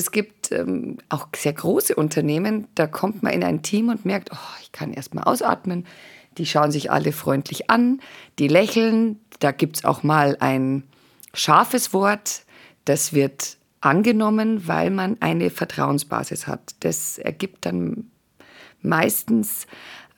es gibt ähm, auch sehr große Unternehmen, da kommt man in ein Team und merkt, oh, ich kann erst mal ausatmen. Die schauen sich alle freundlich an, die lächeln. Da gibt es auch mal ein scharfes Wort, das wird angenommen, weil man eine Vertrauensbasis hat. Das ergibt dann meistens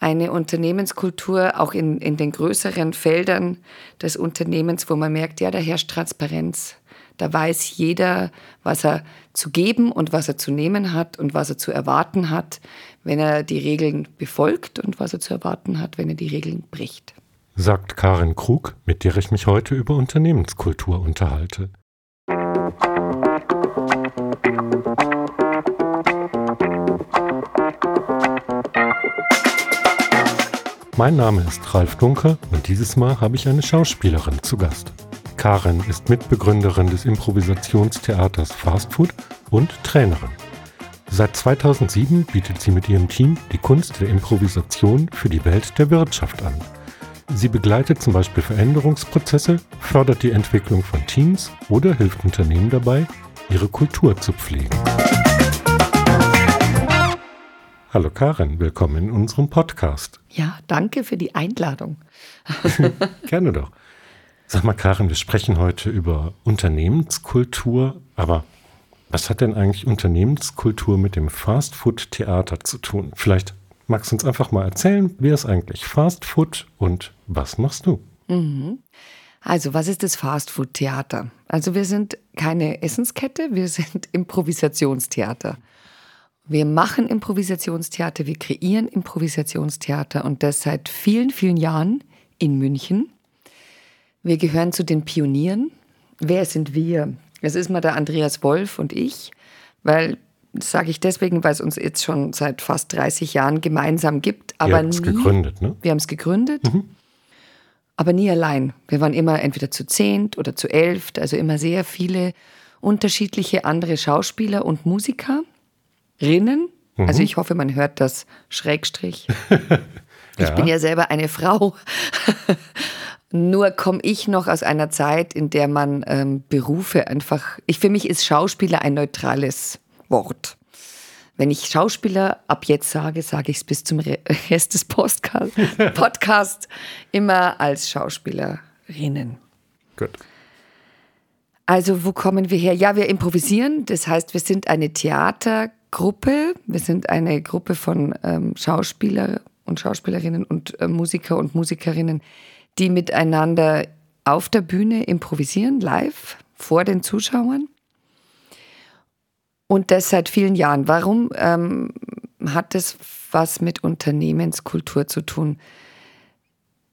eine Unternehmenskultur, auch in, in den größeren Feldern des Unternehmens, wo man merkt, ja, da herrscht Transparenz. Da weiß jeder, was er zu geben und was er zu nehmen hat und was er zu erwarten hat, wenn er die Regeln befolgt und was er zu erwarten hat, wenn er die Regeln bricht. Sagt Karin Krug, mit der ich mich heute über Unternehmenskultur unterhalte. Mein Name ist Ralf Dunker und dieses Mal habe ich eine Schauspielerin zu Gast. Karen ist Mitbegründerin des Improvisationstheaters Fastfood und Trainerin. Seit 2007 bietet sie mit ihrem Team die Kunst der Improvisation für die Welt der Wirtschaft an. Sie begleitet zum Beispiel Veränderungsprozesse, fördert die Entwicklung von Teams oder hilft Unternehmen dabei, ihre Kultur zu pflegen. Hallo Karen, willkommen in unserem Podcast. Ja, danke für die Einladung. Gerne doch. Sag mal, Karen, wir sprechen heute über Unternehmenskultur, aber was hat denn eigentlich Unternehmenskultur mit dem Fastfood-Theater zu tun? Vielleicht magst du uns einfach mal erzählen, wie ist eigentlich Fastfood und was machst du? Mhm. Also, was ist das Fastfood-Theater? Also, wir sind keine Essenskette, wir sind Improvisationstheater. Wir machen Improvisationstheater, wir kreieren Improvisationstheater und das seit vielen, vielen Jahren in München. Wir gehören zu den Pionieren. Wer sind wir? Es ist mal der Andreas Wolf und ich, weil das sage ich deswegen, weil es uns jetzt schon seit fast 30 Jahren gemeinsam gibt. Aber Ihr habt es gegründet, ne? Wir haben es gegründet, mhm. aber nie allein. Wir waren immer entweder zu zehnt oder zu elft, also immer sehr viele unterschiedliche andere Schauspieler und Musiker. Rinnen. Mhm. Also ich hoffe, man hört das Schrägstrich. ich ja. bin ja selber eine Frau. Nur komme ich noch aus einer Zeit, in der man ähm, Berufe einfach. Ich für mich ist Schauspieler ein neutrales Wort. Wenn ich Schauspieler ab jetzt sage, sage ich es bis zum Rest des Podcast, Podcast immer als Schauspielerinnen. Gut. Also wo kommen wir her? Ja, wir improvisieren. Das heißt, wir sind eine Theater Gruppe. Wir sind eine Gruppe von ähm, Schauspieler und Schauspielerinnen und äh, Musiker und Musikerinnen, die miteinander auf der Bühne improvisieren, live, vor den Zuschauern. Und das seit vielen Jahren. Warum ähm, hat das was mit Unternehmenskultur zu tun?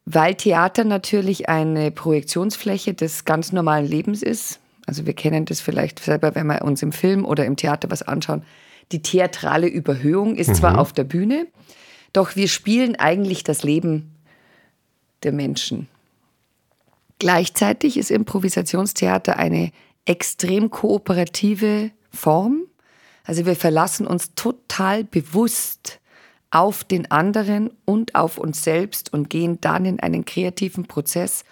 Weil Theater natürlich eine Projektionsfläche des ganz normalen Lebens ist. Also wir kennen das vielleicht selber, wenn wir uns im Film oder im Theater was anschauen. Die theatrale Überhöhung ist mhm. zwar auf der Bühne, doch wir spielen eigentlich das Leben der Menschen. Gleichzeitig ist Improvisationstheater eine extrem kooperative Form. Also wir verlassen uns total bewusst auf den anderen und auf uns selbst und gehen dann in einen kreativen Prozess.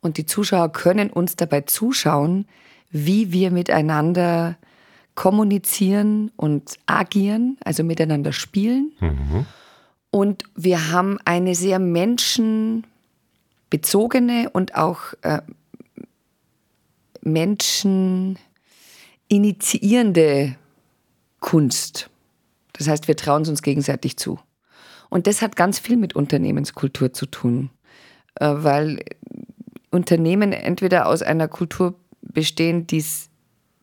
Und die Zuschauer können uns dabei zuschauen, wie wir miteinander kommunizieren und agieren, also miteinander spielen. Mhm. Und wir haben eine sehr menschenbezogene und auch äh, menscheninitiierende Kunst. Das heißt, wir trauen es uns gegenseitig zu. Und das hat ganz viel mit Unternehmenskultur zu tun, äh, weil Unternehmen entweder aus einer Kultur bestehen, die es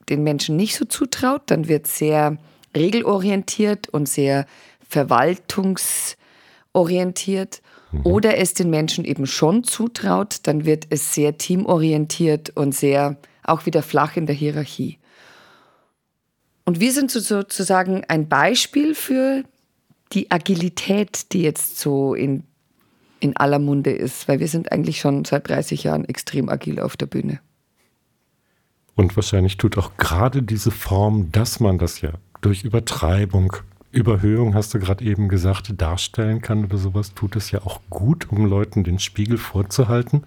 den Menschen nicht so zutraut, dann wird sehr regelorientiert und sehr verwaltungsorientiert. Mhm. Oder es den Menschen eben schon zutraut, dann wird es sehr teamorientiert und sehr auch wieder flach in der Hierarchie. Und wir sind sozusagen ein Beispiel für die Agilität, die jetzt so in, in aller Munde ist, weil wir sind eigentlich schon seit 30 Jahren extrem agil auf der Bühne. Und wahrscheinlich tut auch gerade diese Form, dass man das ja durch Übertreibung, Überhöhung, hast du gerade eben gesagt, darstellen kann oder sowas, tut es ja auch gut, um Leuten den Spiegel vorzuhalten,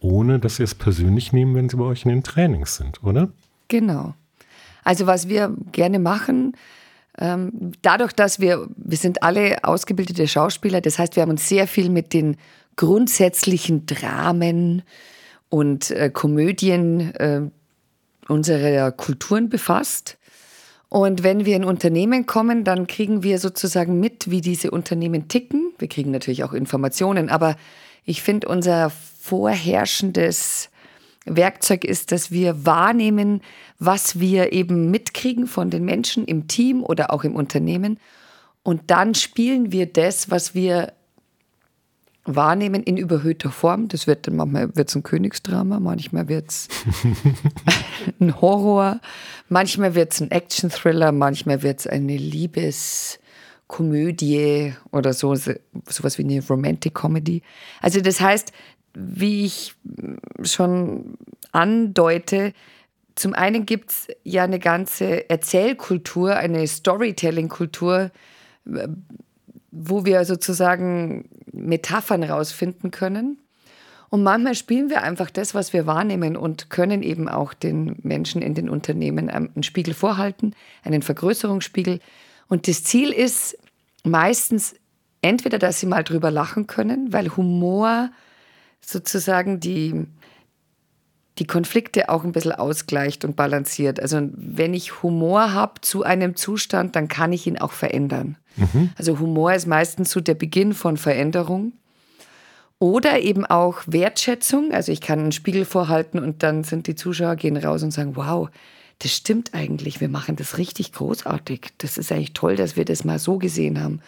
ohne dass sie es persönlich nehmen, wenn sie bei euch in den Trainings sind, oder? Genau. Also was wir gerne machen, ähm, dadurch, dass wir, wir sind alle ausgebildete Schauspieler, das heißt, wir haben uns sehr viel mit den grundsätzlichen Dramen und äh, Komödien äh, unserer Kulturen befasst. Und wenn wir in Unternehmen kommen, dann kriegen wir sozusagen mit, wie diese Unternehmen ticken. Wir kriegen natürlich auch Informationen, aber ich finde, unser vorherrschendes Werkzeug ist, dass wir wahrnehmen, was wir eben mitkriegen von den Menschen im Team oder auch im Unternehmen. Und dann spielen wir das, was wir wahrnehmen, in überhöhter Form. Das wird dann manchmal wird's ein Königsdrama, manchmal wird es ein Horror, manchmal wird es ein Action-Thriller, manchmal wird es eine Liebeskomödie oder so, sowas wie eine Romantic Comedy. Also das heißt, wie ich schon andeute, zum einen gibt es ja eine ganze Erzählkultur, eine Storytelling-Kultur, wo wir sozusagen Metaphern rausfinden können. Und manchmal spielen wir einfach das, was wir wahrnehmen und können eben auch den Menschen in den Unternehmen einen Spiegel vorhalten, einen Vergrößerungsspiegel. Und das Ziel ist meistens entweder, dass sie mal drüber lachen können, weil Humor sozusagen die, die Konflikte auch ein bisschen ausgleicht und balanciert. Also wenn ich Humor habe zu einem Zustand, dann kann ich ihn auch verändern. Mhm. Also Humor ist meistens so der Beginn von Veränderung. Oder eben auch Wertschätzung. Also ich kann einen Spiegel vorhalten und dann sind die Zuschauer gehen raus und sagen, wow, das stimmt eigentlich, wir machen das richtig großartig. Das ist eigentlich toll, dass wir das mal so gesehen haben.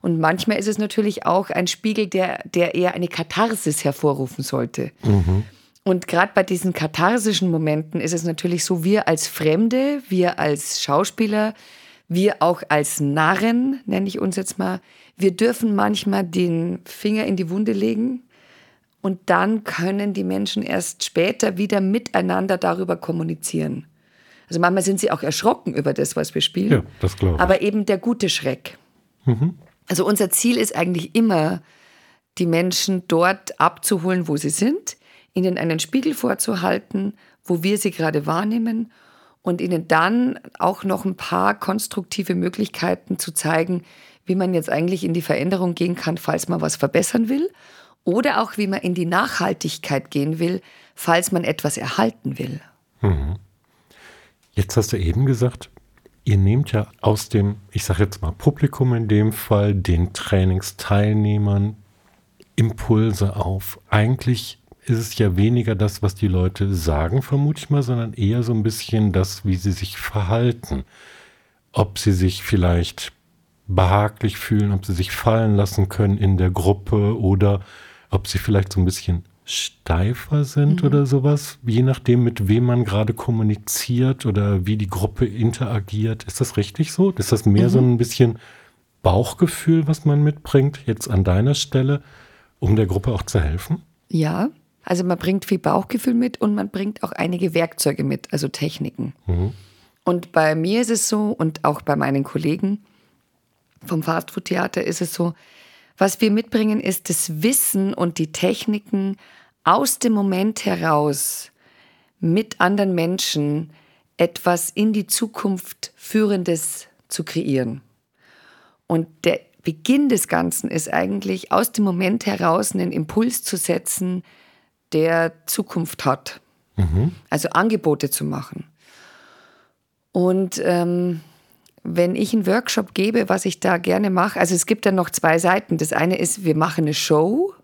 Und manchmal ist es natürlich auch ein Spiegel, der, der eher eine Katharsis hervorrufen sollte. Mhm. Und gerade bei diesen katharsischen Momenten ist es natürlich so, wir als Fremde, wir als Schauspieler, wir auch als Narren, nenne ich uns jetzt mal, wir dürfen manchmal den Finger in die Wunde legen und dann können die Menschen erst später wieder miteinander darüber kommunizieren. Also manchmal sind sie auch erschrocken über das, was wir spielen. Ja, das glaube ich. Aber eben der gute Schreck. Mhm. Also unser Ziel ist eigentlich immer, die Menschen dort abzuholen, wo sie sind, ihnen einen Spiegel vorzuhalten, wo wir sie gerade wahrnehmen und ihnen dann auch noch ein paar konstruktive Möglichkeiten zu zeigen, wie man jetzt eigentlich in die Veränderung gehen kann, falls man was verbessern will oder auch wie man in die Nachhaltigkeit gehen will, falls man etwas erhalten will. Mhm. Jetzt hast du eben gesagt, ihr nehmt ja aus dem, ich sage jetzt mal Publikum in dem Fall, den Trainingsteilnehmern Impulse auf. Eigentlich ist es ja weniger das, was die Leute sagen, vermute ich mal, sondern eher so ein bisschen das, wie sie sich verhalten. Ob sie sich vielleicht behaglich fühlen, ob sie sich fallen lassen können in der Gruppe oder ob sie vielleicht so ein bisschen steifer sind mhm. oder sowas, je nachdem, mit wem man gerade kommuniziert oder wie die Gruppe interagiert. Ist das richtig so? Ist das mehr mhm. so ein bisschen Bauchgefühl, was man mitbringt, jetzt an deiner Stelle, um der Gruppe auch zu helfen? Ja, also man bringt viel Bauchgefühl mit und man bringt auch einige Werkzeuge mit, also Techniken. Mhm. Und bei mir ist es so und auch bei meinen Kollegen vom Fastfood-Theater ist es so, was wir mitbringen, ist das Wissen und die Techniken aus dem Moment heraus mit anderen Menschen etwas in die Zukunft Führendes zu kreieren. Und der Beginn des Ganzen ist eigentlich aus dem Moment heraus einen Impuls zu setzen, der Zukunft hat. Mhm. Also Angebote zu machen. Und ähm, wenn ich einen Workshop gebe, was ich da gerne mache, also es gibt dann noch zwei Seiten. Das eine ist, wir machen eine Show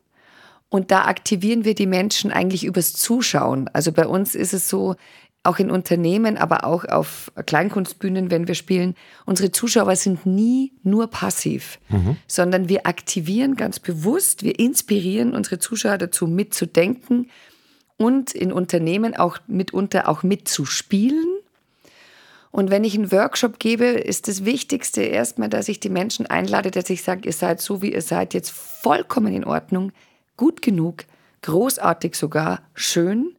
und da aktivieren wir die Menschen eigentlich übers Zuschauen. Also bei uns ist es so, auch in Unternehmen, aber auch auf Kleinkunstbühnen, wenn wir spielen, unsere Zuschauer sind nie nur passiv, mhm. sondern wir aktivieren ganz bewusst, wir inspirieren unsere Zuschauer dazu mitzudenken und in Unternehmen auch mitunter auch mitzuspielen. Und wenn ich einen Workshop gebe, ist das Wichtigste erstmal, dass ich die Menschen einlade, dass ich sage, ihr seid so, wie ihr seid, jetzt vollkommen in Ordnung gut genug, großartig sogar, schön.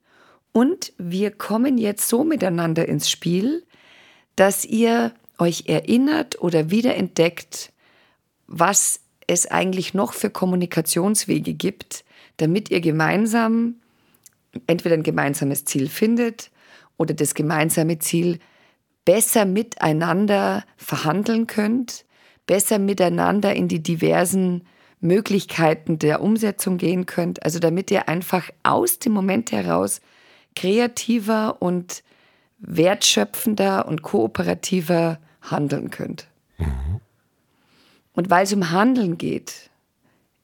Und wir kommen jetzt so miteinander ins Spiel, dass ihr euch erinnert oder wiederentdeckt, was es eigentlich noch für Kommunikationswege gibt, damit ihr gemeinsam entweder ein gemeinsames Ziel findet oder das gemeinsame Ziel besser miteinander verhandeln könnt, besser miteinander in die diversen Möglichkeiten der Umsetzung gehen könnt. Also damit ihr einfach aus dem Moment heraus kreativer und wertschöpfender und kooperativer handeln könnt. Mhm. Und weil es um Handeln geht,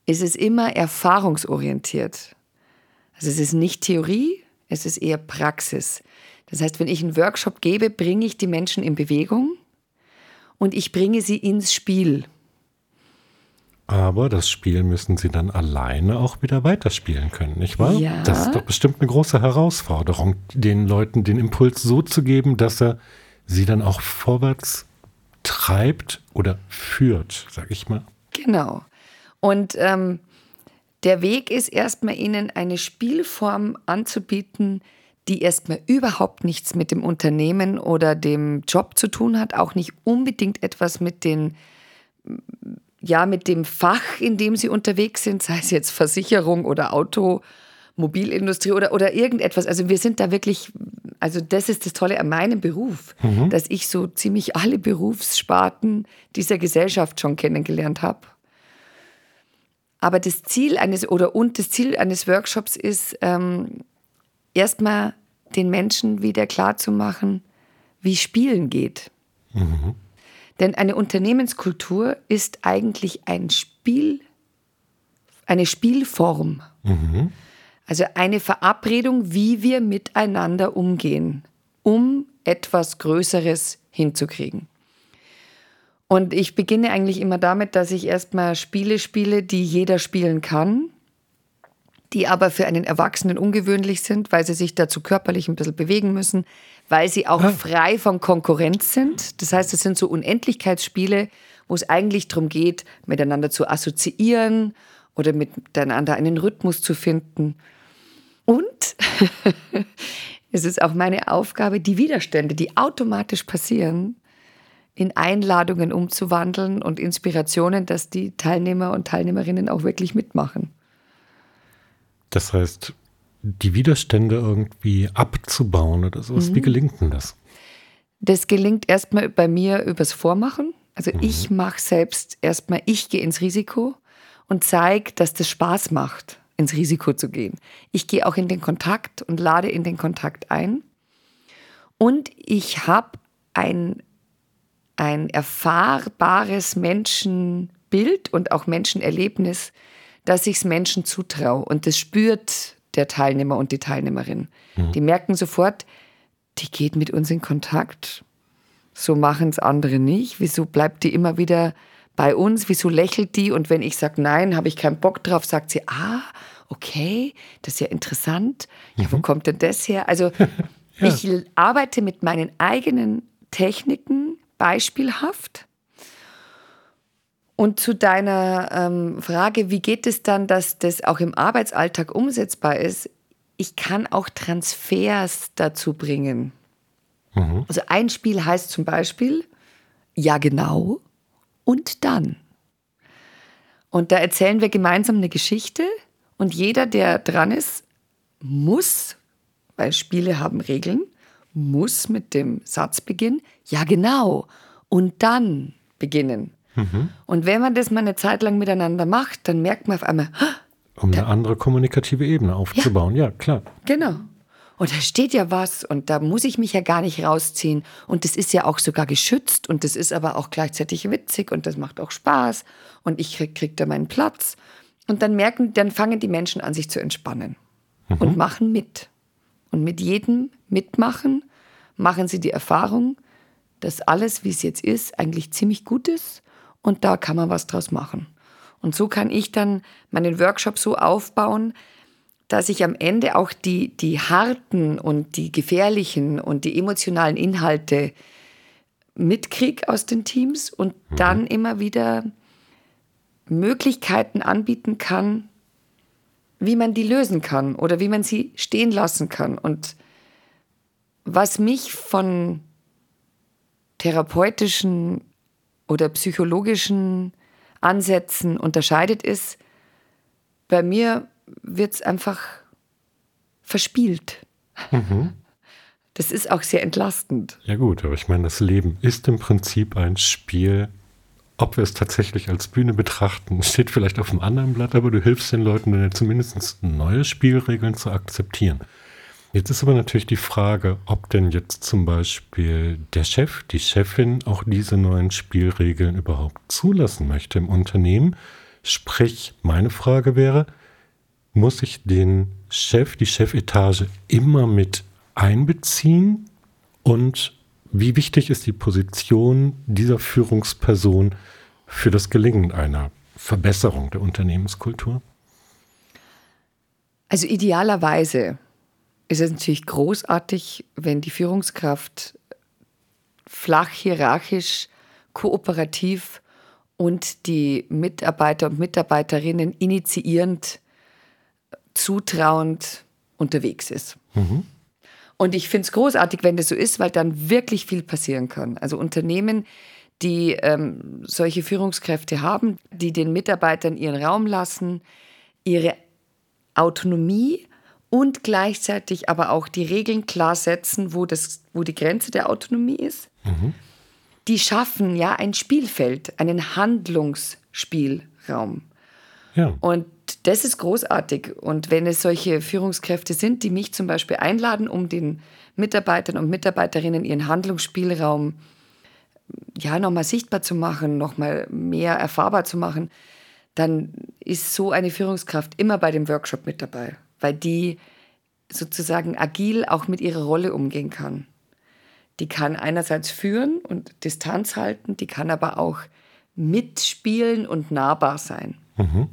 ist es immer erfahrungsorientiert. Also es ist nicht Theorie, es ist eher Praxis. Das heißt, wenn ich einen Workshop gebe, bringe ich die Menschen in Bewegung und ich bringe sie ins Spiel. Aber das Spiel müssen sie dann alleine auch wieder weiterspielen können, nicht wahr? Ja. Das ist doch bestimmt eine große Herausforderung, den Leuten den Impuls so zu geben, dass er sie dann auch vorwärts treibt oder führt, sag ich mal. Genau. Und ähm, der Weg ist erstmal ihnen eine Spielform anzubieten, die erstmal überhaupt nichts mit dem Unternehmen oder dem Job zu tun hat, auch nicht unbedingt etwas mit den ja mit dem Fach, in dem sie unterwegs sind, sei es jetzt Versicherung oder Automobilindustrie oder, oder irgendetwas. Also wir sind da wirklich, also das ist das Tolle an meinem Beruf, mhm. dass ich so ziemlich alle Berufssparten dieser Gesellschaft schon kennengelernt habe. Aber das Ziel eines oder und das Ziel eines Workshops ist, ähm, erstmal den Menschen wieder klarzumachen, wie Spielen geht. Mhm. Denn eine Unternehmenskultur ist eigentlich ein Spiel, eine Spielform. Mhm. Also eine Verabredung, wie wir miteinander umgehen, um etwas Größeres hinzukriegen. Und ich beginne eigentlich immer damit, dass ich erstmal Spiele spiele, die jeder spielen kann, die aber für einen Erwachsenen ungewöhnlich sind, weil sie sich dazu körperlich ein bisschen bewegen müssen, weil sie auch ah. frei von Konkurrenz sind. Das heißt, es sind so Unendlichkeitsspiele, wo es eigentlich darum geht, miteinander zu assoziieren oder miteinander einen Rhythmus zu finden. Und es ist auch meine Aufgabe, die Widerstände, die automatisch passieren, in Einladungen umzuwandeln und Inspirationen, dass die Teilnehmer und Teilnehmerinnen auch wirklich mitmachen. Das heißt, die Widerstände irgendwie abzubauen oder sowas. Mhm. Wie gelingt denn das? Das gelingt erstmal bei mir übers Vormachen. Also mhm. ich mache selbst erstmal, ich gehe ins Risiko und zeige, dass das Spaß macht, ins Risiko zu gehen. Ich gehe auch in den Kontakt und lade in den Kontakt ein. Und ich habe ein, ein erfahrbares Menschenbild und auch Menschenerlebnis, dass ich es Menschen zutraue. Und das spürt der Teilnehmer und die Teilnehmerin. Mhm. Die merken sofort, die geht mit uns in Kontakt. So machen es andere nicht. Wieso bleibt die immer wieder bei uns? Wieso lächelt die? Und wenn ich sage, nein, habe ich keinen Bock drauf, sagt sie, ah, okay, das ist ja interessant. Ja, wo mhm. kommt denn das her? Also ja. ich arbeite mit meinen eigenen Techniken beispielhaft und zu deiner ähm, Frage, wie geht es dann, dass das auch im Arbeitsalltag umsetzbar ist? Ich kann auch Transfers dazu bringen. Mhm. Also ein Spiel heißt zum Beispiel, ja genau, und dann. Und da erzählen wir gemeinsam eine Geschichte und jeder, der dran ist, muss, weil Spiele haben Regeln, muss mit dem Satz beginnen, ja genau, und dann beginnen. Mhm. Und wenn man das mal eine Zeit lang miteinander macht, dann merkt man auf einmal, um eine andere kommunikative Ebene aufzubauen. Ja, ja klar. Genau. Und da steht ja was und da muss ich mich ja gar nicht rausziehen. Und das ist ja auch sogar geschützt und das ist aber auch gleichzeitig witzig und das macht auch Spaß und ich krieg, krieg da meinen Platz. Und dann merken, dann fangen die Menschen an, sich zu entspannen mhm. und machen mit. Und mit jedem Mitmachen machen sie die Erfahrung, dass alles, wie es jetzt ist, eigentlich ziemlich gut ist und da kann man was draus machen. Und so kann ich dann meinen Workshop so aufbauen, dass ich am Ende auch die, die harten und die gefährlichen und die emotionalen Inhalte mitkriege aus den Teams und mhm. dann immer wieder Möglichkeiten anbieten kann, wie man die lösen kann oder wie man sie stehen lassen kann. Und was mich von therapeutischen oder psychologischen Ansätzen unterscheidet, ist, bei mir wird es einfach verspielt. Mhm. Das ist auch sehr entlastend. Ja gut, aber ich meine, das Leben ist im Prinzip ein Spiel. Ob wir es tatsächlich als Bühne betrachten, steht vielleicht auf einem anderen Blatt, aber du hilfst den Leuten zumindest neue Spielregeln zu akzeptieren. Jetzt ist aber natürlich die Frage, ob denn jetzt zum Beispiel der Chef, die Chefin auch diese neuen Spielregeln überhaupt zulassen möchte im Unternehmen. Sprich, meine Frage wäre, muss ich den Chef, die Chefetage immer mit einbeziehen? Und wie wichtig ist die Position dieser Führungsperson für das Gelingen einer Verbesserung der Unternehmenskultur? Also idealerweise ist es natürlich großartig, wenn die Führungskraft flach, hierarchisch, kooperativ und die Mitarbeiter und Mitarbeiterinnen initiierend, zutrauend unterwegs ist. Mhm. Und ich finde es großartig, wenn das so ist, weil dann wirklich viel passieren kann. Also Unternehmen, die ähm, solche Führungskräfte haben, die den Mitarbeitern ihren Raum lassen, ihre Autonomie und gleichzeitig aber auch die Regeln klar setzen, wo, das, wo die Grenze der Autonomie ist. Mhm. Die schaffen ja ein Spielfeld, einen Handlungsspielraum. Ja. Und das ist großartig. Und wenn es solche Führungskräfte sind, die mich zum Beispiel einladen, um den Mitarbeitern und Mitarbeiterinnen ihren Handlungsspielraum ja nochmal sichtbar zu machen, nochmal mehr erfahrbar zu machen, dann ist so eine Führungskraft immer bei dem Workshop mit dabei weil die sozusagen agil auch mit ihrer Rolle umgehen kann. Die kann einerseits führen und Distanz halten, die kann aber auch mitspielen und nahbar sein. Mhm.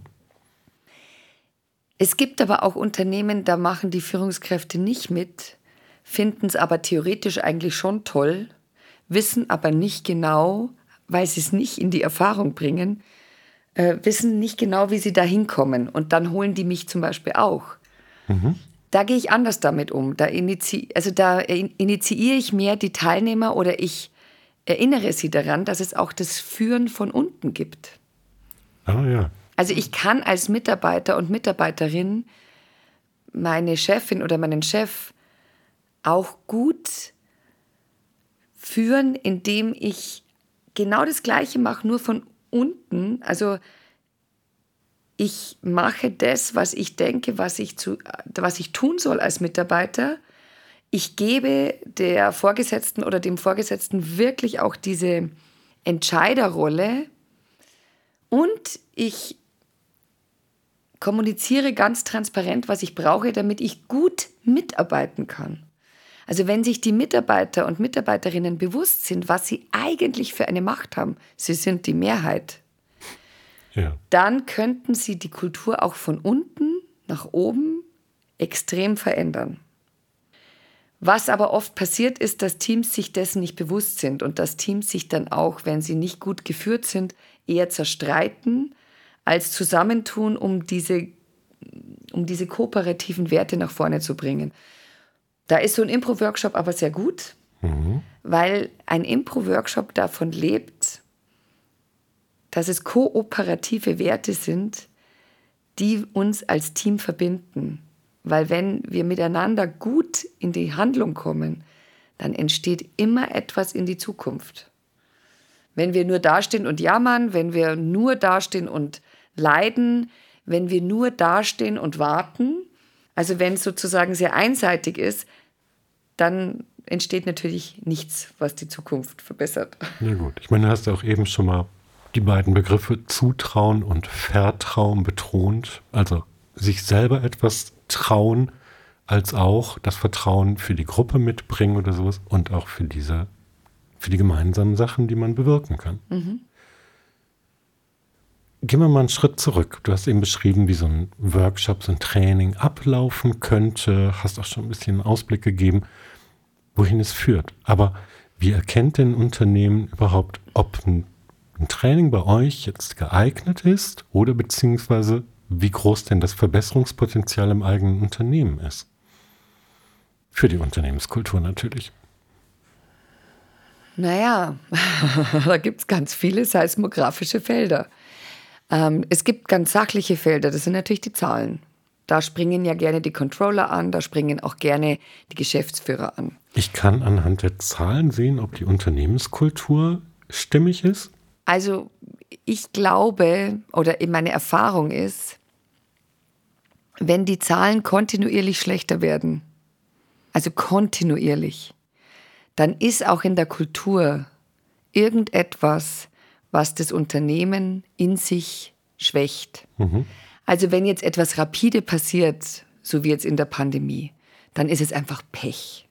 Es gibt aber auch Unternehmen, da machen die Führungskräfte nicht mit, finden es aber theoretisch eigentlich schon toll, wissen aber nicht genau, weil sie es nicht in die Erfahrung bringen, äh, wissen nicht genau, wie sie da hinkommen. Und dann holen die mich zum Beispiel auch. Mhm. Da gehe ich anders damit um. Da, initi also da initiiere ich mehr die Teilnehmer oder ich erinnere sie daran, dass es auch das Führen von unten gibt. Ah ja. Also ich kann als Mitarbeiter und Mitarbeiterin meine Chefin oder meinen Chef auch gut führen, indem ich genau das Gleiche mache, nur von unten. Also ich mache das, was ich denke, was ich, zu, was ich tun soll als Mitarbeiter. Ich gebe der Vorgesetzten oder dem Vorgesetzten wirklich auch diese Entscheiderrolle und ich kommuniziere ganz transparent, was ich brauche, damit ich gut mitarbeiten kann. Also wenn sich die Mitarbeiter und Mitarbeiterinnen bewusst sind, was sie eigentlich für eine Macht haben, sie sind die Mehrheit ja. dann könnten sie die Kultur auch von unten nach oben extrem verändern. Was aber oft passiert ist, dass Teams sich dessen nicht bewusst sind und dass Teams sich dann auch, wenn sie nicht gut geführt sind, eher zerstreiten als zusammentun, um diese, um diese kooperativen Werte nach vorne zu bringen. Da ist so ein Impro-Workshop aber sehr gut, mhm. weil ein Impro-Workshop davon lebt, dass es kooperative Werte sind, die uns als Team verbinden. Weil wenn wir miteinander gut in die Handlung kommen, dann entsteht immer etwas in die Zukunft. Wenn wir nur dastehen und jammern, wenn wir nur dastehen und leiden, wenn wir nur dastehen und warten, also wenn es sozusagen sehr einseitig ist, dann entsteht natürlich nichts, was die Zukunft verbessert. Ja gut, ich meine, du hast auch eben schon mal die beiden Begriffe Zutrauen und Vertrauen betont, also sich selber etwas trauen, als auch das Vertrauen für die Gruppe mitbringen oder sowas und auch für diese, für die gemeinsamen Sachen, die man bewirken kann. Mhm. Gehen wir mal einen Schritt zurück. Du hast eben beschrieben, wie so ein Workshop, so ein Training ablaufen könnte, hast auch schon ein bisschen einen Ausblick gegeben, wohin es führt. Aber wie erkennt denn ein Unternehmen überhaupt, ob ein ein Training bei euch jetzt geeignet ist oder beziehungsweise wie groß denn das Verbesserungspotenzial im eigenen Unternehmen ist. Für die Unternehmenskultur natürlich. Naja, da gibt es ganz viele seismografische Felder. Ähm, es gibt ganz sachliche Felder, das sind natürlich die Zahlen. Da springen ja gerne die Controller an, da springen auch gerne die Geschäftsführer an. Ich kann anhand der Zahlen sehen, ob die Unternehmenskultur stimmig ist. Also ich glaube oder meine Erfahrung ist, wenn die Zahlen kontinuierlich schlechter werden, also kontinuierlich, dann ist auch in der Kultur irgendetwas, was das Unternehmen in sich schwächt. Mhm. Also wenn jetzt etwas rapide passiert, so wie jetzt in der Pandemie, dann ist es einfach Pech.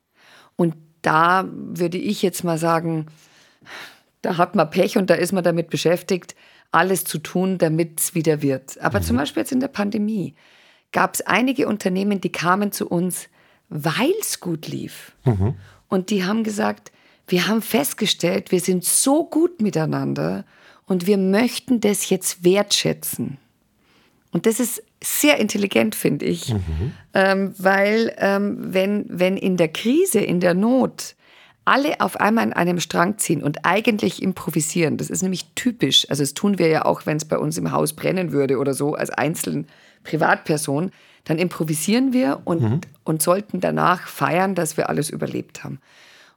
Und da würde ich jetzt mal sagen, da hat man Pech und da ist man damit beschäftigt, alles zu tun, damit es wieder wird. Aber mhm. zum Beispiel jetzt in der Pandemie gab es einige Unternehmen, die kamen zu uns, weil es gut lief. Mhm. Und die haben gesagt, wir haben festgestellt, wir sind so gut miteinander und wir möchten das jetzt wertschätzen. Und das ist sehr intelligent, finde ich, mhm. ähm, weil ähm, wenn, wenn in der Krise, in der Not alle auf einmal an einem Strang ziehen und eigentlich improvisieren, das ist nämlich typisch, also das tun wir ja auch, wenn es bei uns im Haus brennen würde oder so, als einzelne Privatperson, dann improvisieren wir und, mhm. und sollten danach feiern, dass wir alles überlebt haben.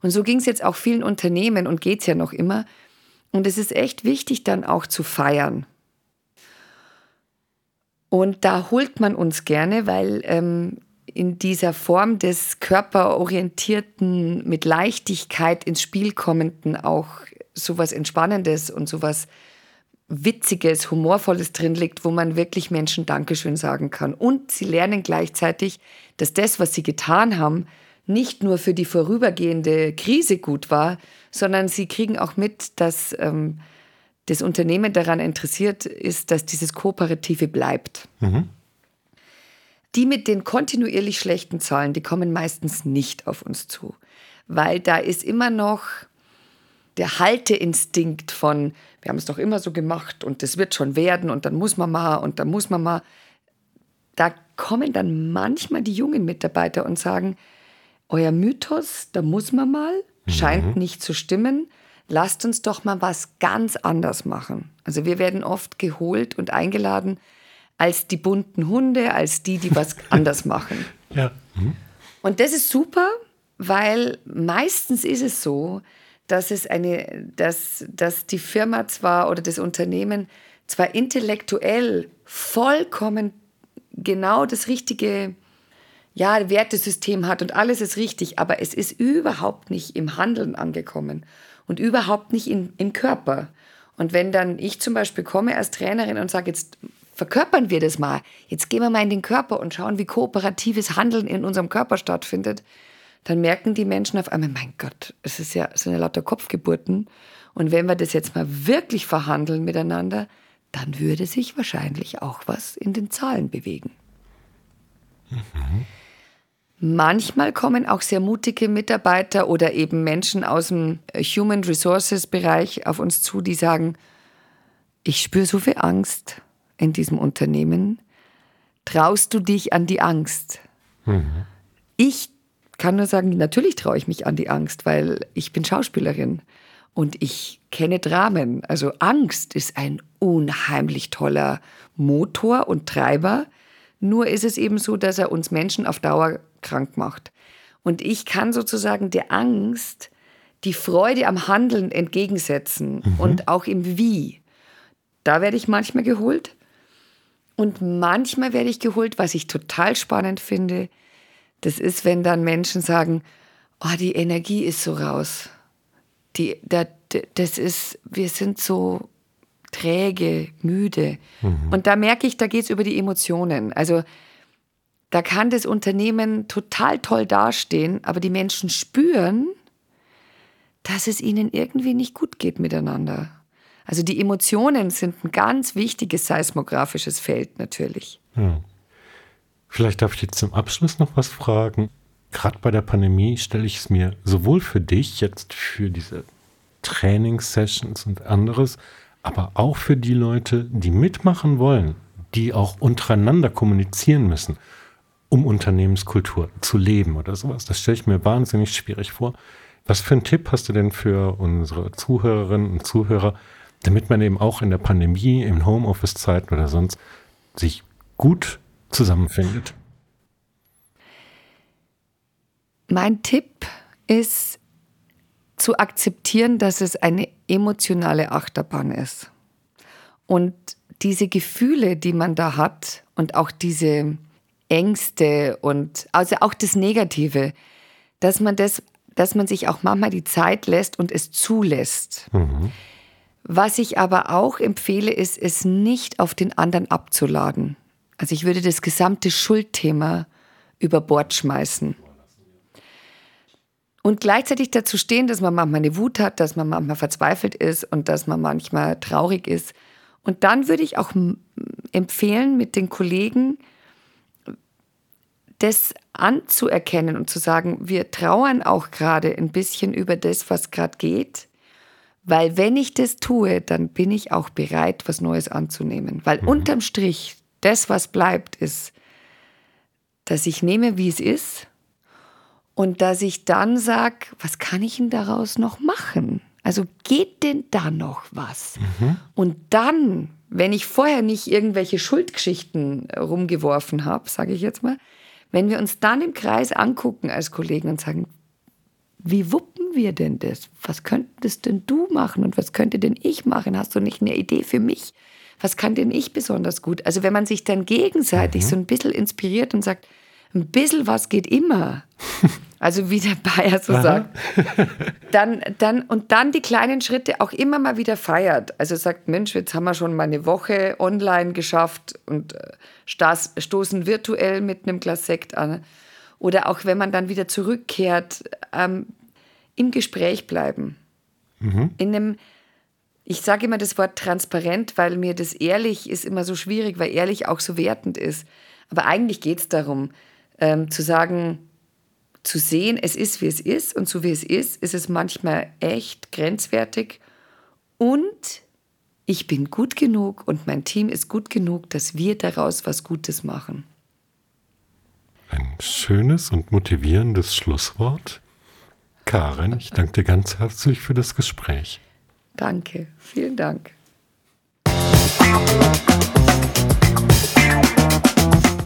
Und so ging es jetzt auch vielen Unternehmen und geht es ja noch immer. Und es ist echt wichtig, dann auch zu feiern. Und da holt man uns gerne, weil ähm, in dieser Form des körperorientierten, mit Leichtigkeit ins Spiel kommenden auch sowas Entspannendes und sowas Witziges, Humorvolles drin liegt, wo man wirklich Menschen Dankeschön sagen kann. Und sie lernen gleichzeitig, dass das, was sie getan haben, nicht nur für die vorübergehende Krise gut war, sondern sie kriegen auch mit, dass ähm, das Unternehmen daran interessiert ist, dass dieses Kooperative bleibt. Mhm. Die mit den kontinuierlich schlechten Zahlen, die kommen meistens nicht auf uns zu, weil da ist immer noch der Halteinstinkt von, wir haben es doch immer so gemacht und das wird schon werden und dann muss man mal und dann muss man mal. Da kommen dann manchmal die jungen Mitarbeiter und sagen, euer Mythos, da muss man mal, scheint mhm. nicht zu stimmen. Lasst uns doch mal was ganz anders machen. Also wir werden oft geholt und eingeladen als die bunten Hunde, als die, die was anders machen. Ja. Mhm. Und das ist super, weil meistens ist es so, dass es eine, dass, dass die Firma zwar oder das Unternehmen zwar intellektuell vollkommen genau das richtige ja, Wertesystem hat und alles ist richtig, aber es ist überhaupt nicht im Handeln angekommen und überhaupt nicht in, im Körper. Und wenn dann ich zum Beispiel komme als Trainerin und sage, jetzt verkörpern wir das mal, jetzt gehen wir mal in den Körper und schauen, wie kooperatives Handeln in unserem Körper stattfindet, dann merken die Menschen auf einmal, mein Gott, es ist ja, es sind ja lauter Kopfgeburten. Und wenn wir das jetzt mal wirklich verhandeln miteinander, dann würde sich wahrscheinlich auch was in den Zahlen bewegen. Mhm. Manchmal kommen auch sehr mutige Mitarbeiter oder eben Menschen aus dem Human Resources Bereich auf uns zu, die sagen, ich spüre so viel Angst in diesem Unternehmen. Traust du dich an die Angst? Mhm. Ich kann nur sagen, natürlich traue ich mich an die Angst, weil ich bin Schauspielerin und ich kenne Dramen. Also Angst ist ein unheimlich toller Motor und Treiber. Nur ist es eben so, dass er uns Menschen auf Dauer krank macht. Und ich kann sozusagen der Angst die Freude am Handeln entgegensetzen mhm. und auch im Wie. Da werde ich manchmal geholt. Und manchmal werde ich geholt, was ich total spannend finde. Das ist, wenn dann Menschen sagen, oh, die Energie ist so raus. Die, da, das ist, wir sind so träge, müde. Mhm. Und da merke ich, da geht es über die Emotionen. Also da kann das Unternehmen total toll dastehen, aber die Menschen spüren, dass es ihnen irgendwie nicht gut geht miteinander. Also die Emotionen sind ein ganz wichtiges seismografisches Feld natürlich. Ja. Vielleicht darf ich jetzt zum Abschluss noch was fragen. Gerade bei der Pandemie stelle ich es mir sowohl für dich jetzt für diese Trainingssessions und anderes, aber auch für die Leute, die mitmachen wollen, die auch untereinander kommunizieren müssen um Unternehmenskultur zu leben oder sowas. Das stelle ich mir wahnsinnig schwierig vor. Was für einen Tipp hast du denn für unsere Zuhörerinnen und Zuhörer, damit man eben auch in der Pandemie, in Homeoffice-Zeiten oder sonst sich gut zusammenfindet. Mein Tipp ist zu akzeptieren, dass es eine emotionale Achterbahn ist. Und diese Gefühle, die man da hat und auch diese Ängste und also auch das Negative, dass man das, dass man sich auch manchmal die Zeit lässt und es zulässt. Mhm. Was ich aber auch empfehle, ist, es nicht auf den anderen abzuladen. Also ich würde das gesamte Schuldthema über Bord schmeißen. Und gleichzeitig dazu stehen, dass man manchmal eine Wut hat, dass man manchmal verzweifelt ist und dass man manchmal traurig ist. Und dann würde ich auch empfehlen, mit den Kollegen das anzuerkennen und zu sagen, wir trauern auch gerade ein bisschen über das, was gerade geht. Weil wenn ich das tue, dann bin ich auch bereit, was Neues anzunehmen. Weil mhm. unterm Strich, das, was bleibt, ist, dass ich nehme, wie es ist und dass ich dann sage, was kann ich denn daraus noch machen? Also geht denn da noch was? Mhm. Und dann, wenn ich vorher nicht irgendwelche Schuldgeschichten rumgeworfen habe, sage ich jetzt mal, wenn wir uns dann im Kreis angucken als Kollegen und sagen, wie wuppen wir denn das? Was könntest denn du machen und was könnte denn ich machen? Hast du nicht eine Idee für mich? Was kann denn ich besonders gut? Also wenn man sich dann gegenseitig mhm. so ein bisschen inspiriert und sagt, ein bisschen was geht immer. Also wie der Bayer so Aha. sagt. Dann, dann, und dann die kleinen Schritte auch immer mal wieder feiert. Also sagt, Mensch, jetzt haben wir schon mal eine Woche online geschafft und äh, stoßen virtuell mit einem Glas Sekt an. Oder auch wenn man dann wieder zurückkehrt, ähm, im Gespräch bleiben. Mhm. In einem, ich sage immer das Wort transparent, weil mir das ehrlich ist immer so schwierig, weil ehrlich auch so wertend ist. Aber eigentlich geht es darum, ähm, zu sagen, zu sehen, es ist, wie es ist und so wie es ist, ist es manchmal echt grenzwertig und ich bin gut genug und mein Team ist gut genug, dass wir daraus was Gutes machen. Ein schönes und motivierendes Schlusswort. Karen, ich danke dir ganz herzlich für das Gespräch. Danke, vielen Dank.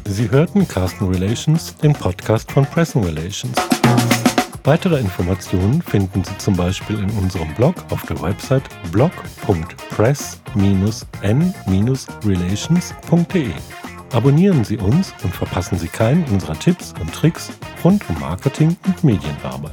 Sie hörten Carsten Relations, den Podcast von Press Relations. Weitere Informationen finden Sie zum Beispiel in unserem Blog auf der Website blog.press-n-relations.de. Abonnieren Sie uns und verpassen Sie keinen unserer Tipps und Tricks rund um Marketing und Medienarbeit.